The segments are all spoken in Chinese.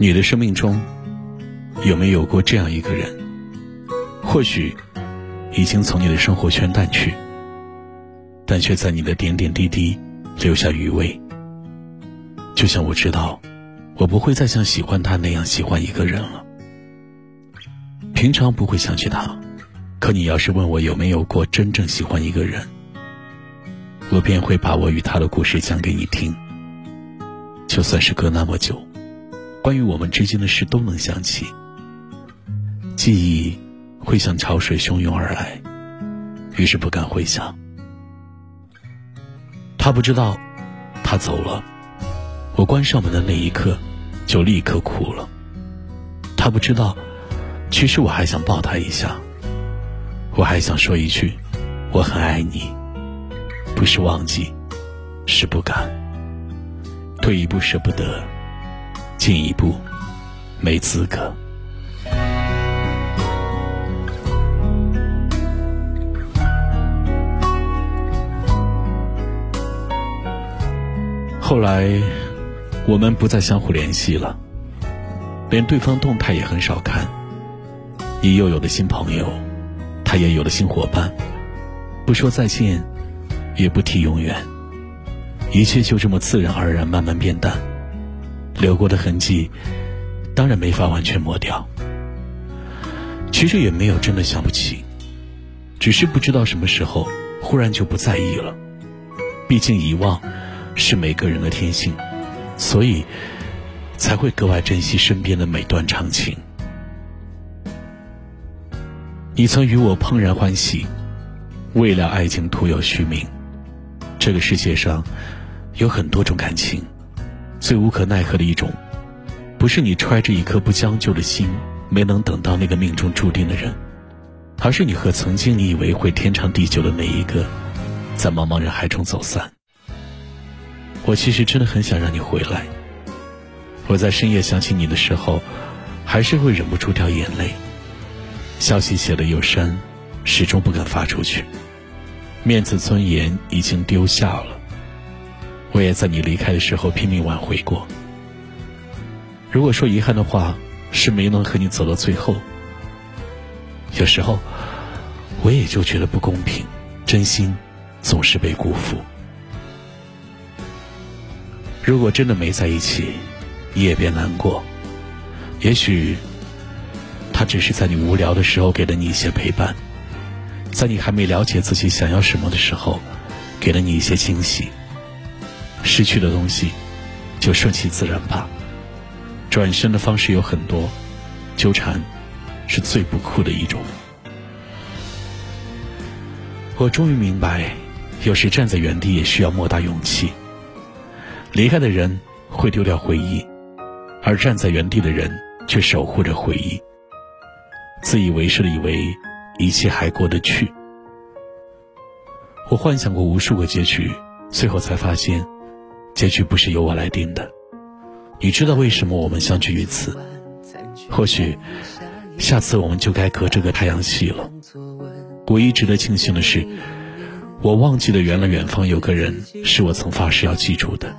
你的生命中有没有过这样一个人？或许已经从你的生活圈淡去，但却在你的点点滴滴留下余味。就像我知道，我不会再像喜欢他那样喜欢一个人了。平常不会想起他，可你要是问我有没有过真正喜欢一个人，我便会把我与他的故事讲给你听。就算是隔那么久。关于我们之间的事都能想起，记忆会像潮水汹涌而来，于是不敢回想。他不知道，他走了，我关上门的那一刻，就立刻哭了。他不知道，其实我还想抱他一下，我还想说一句，我很爱你。不是忘记，是不敢，退一步舍不得。进一步，没资格。后来，我们不再相互联系了，连对方动态也很少看。你又有了新朋友，他也有了新伙伴，不说再见，也不提永远，一切就这么自然而然，慢慢变淡。留过的痕迹，当然没法完全抹掉。其实也没有真的想不起，只是不知道什么时候忽然就不在意了。毕竟遗忘是每个人的天性，所以才会格外珍惜身边的每段长情。你曾与我怦然欢喜，未了爱情徒有虚名。这个世界上有很多种感情。最无可奈何的一种，不是你揣着一颗不将就的心，没能等到那个命中注定的人，而是你和曾经你以为会天长地久的那一个，在茫茫人海中走散。我其实真的很想让你回来。我在深夜想起你的时候，还是会忍不住掉眼泪。消息写了又删，始终不敢发出去，面子尊严已经丢下了。我也在你离开的时候拼命挽回过。如果说遗憾的话，是没能和你走到最后。有时候，我也就觉得不公平，真心总是被辜负。如果真的没在一起，你也别难过。也许，他只是在你无聊的时候给了你一些陪伴，在你还没了解自己想要什么的时候，给了你一些惊喜。失去的东西，就顺其自然吧。转身的方式有很多，纠缠是最不酷的一种。我终于明白，有时站在原地也需要莫大勇气。离开的人会丢掉回忆，而站在原地的人却守护着回忆。自以为是的以为一切还过得去。我幻想过无数个结局，最后才发现。结局不是由我来定的，你知道为什么我们相聚于此？或许，下次我们就该隔这个太阳系了。唯一值得庆幸的是，我忘记了原来远方有个人是我曾发誓要记住的。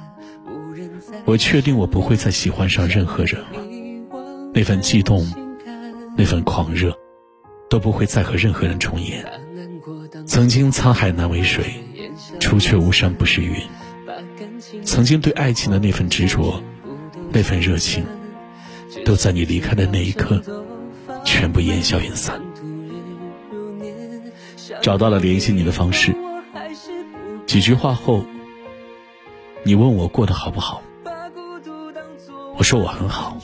我确定我不会再喜欢上任何人了，那份悸动，那份狂热，都不会再和任何人重演。曾经沧海难为水，除却巫山不是云。曾经对爱情的那份执着，那份热情，都在你离开的那一刻，全部烟消云散。找到了联系你的方式，几句话后，你问我过得好不好，我说我很好。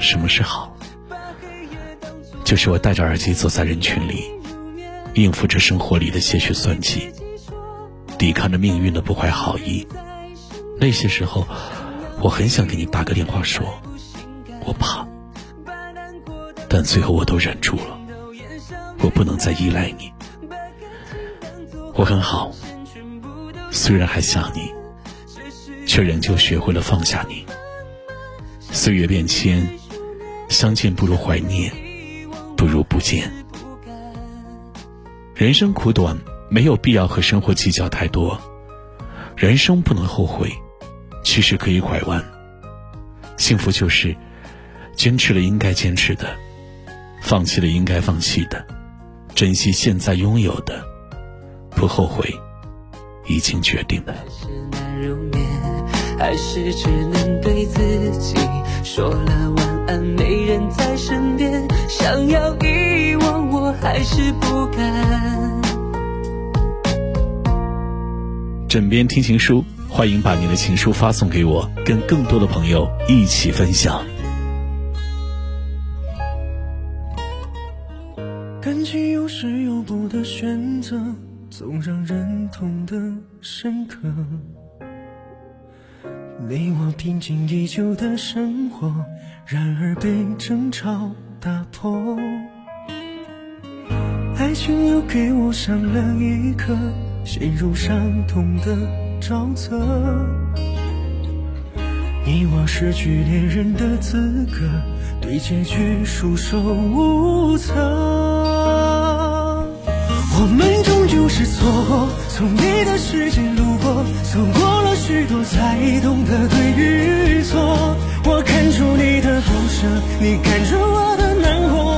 什么是好？就是我戴着耳机走在人群里，应付着生活里的些许算计，抵抗着命运的不怀好意。那些时候，我很想给你打个电话说，我怕，但最后我都忍住了。我不能再依赖你，我很好，虽然还想你，却仍旧学会了放下你。岁月变迁，相见不如怀念，不如不见。人生苦短，没有必要和生活计较太多。人生不能后悔，其实可以拐弯。幸福就是坚持了应该坚持的，放弃了应该放弃的，珍惜现在拥有的，不后悔已经决定的。还是只能对自己说了晚安，没人在身边，想要遗忘，我还是不敢。枕边听情书，欢迎把你的情书发送给我，跟更多的朋友一起分享。感情有时有不的选择，总让人痛得深刻。你我平静已久的生活，然而被争吵打破。爱情又给我上了一课，陷入伤痛的沼泽。你我失去恋人的资格，对结局束手无策。我们终究是错过，从你的世界路过，走过了许多才懂得对与错。我看出你的不舍，你看出我的难过，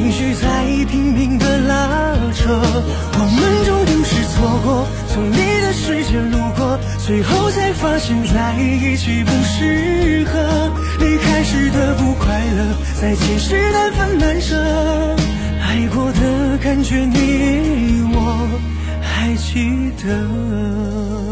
情绪在拼命的拉扯。我们终究是错过，从你的世界路过，最后才发现在一起不适合。离开时的不快乐，再见时难分难舍。爱过的感觉，你我还记得。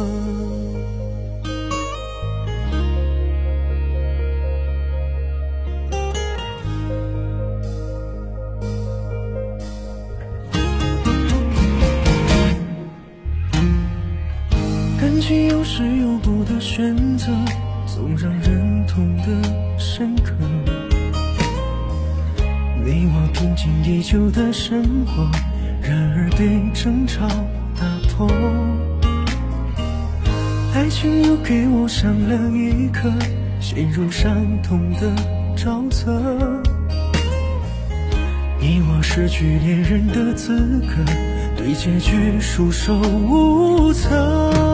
情有不得选择，总让人痛得深刻。你我平静已久的生活，然而被争吵打破。爱情又给我上了一课，陷入伤痛的沼泽。你我失去恋人的资格，对结局束手无策。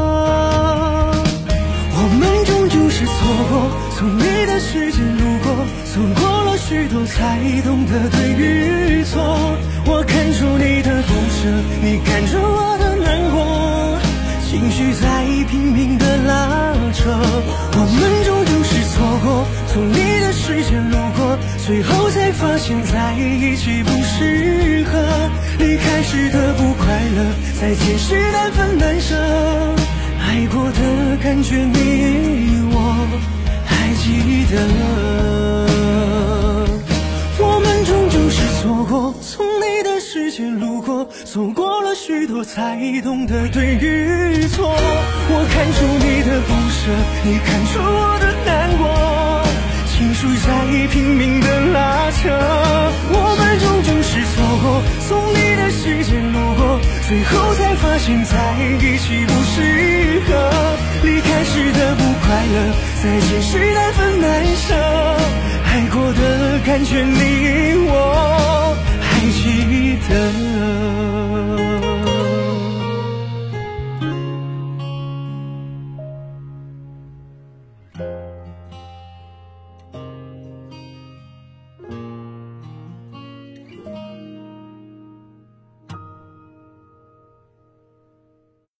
错过，从你的世界路过，走过了。许多才懂得对与错，我看出你的不舍，你看出我的难过，情绪在拼命的拉扯。我们终究是错过，从你的世界路过，最后才发现在一起不适合。离开时的不快乐，再见时难分难舍。爱过的感觉，你我还记得。我们终究是错过从你的世界路过，走过了许多才懂得对与错。我看出你的不舍，你看出我的难过，情绪在拼命的拉扯。最后才发现在一起不适合。离开时的不快乐，再见时难分难舍。爱过的感觉，你我还。记得。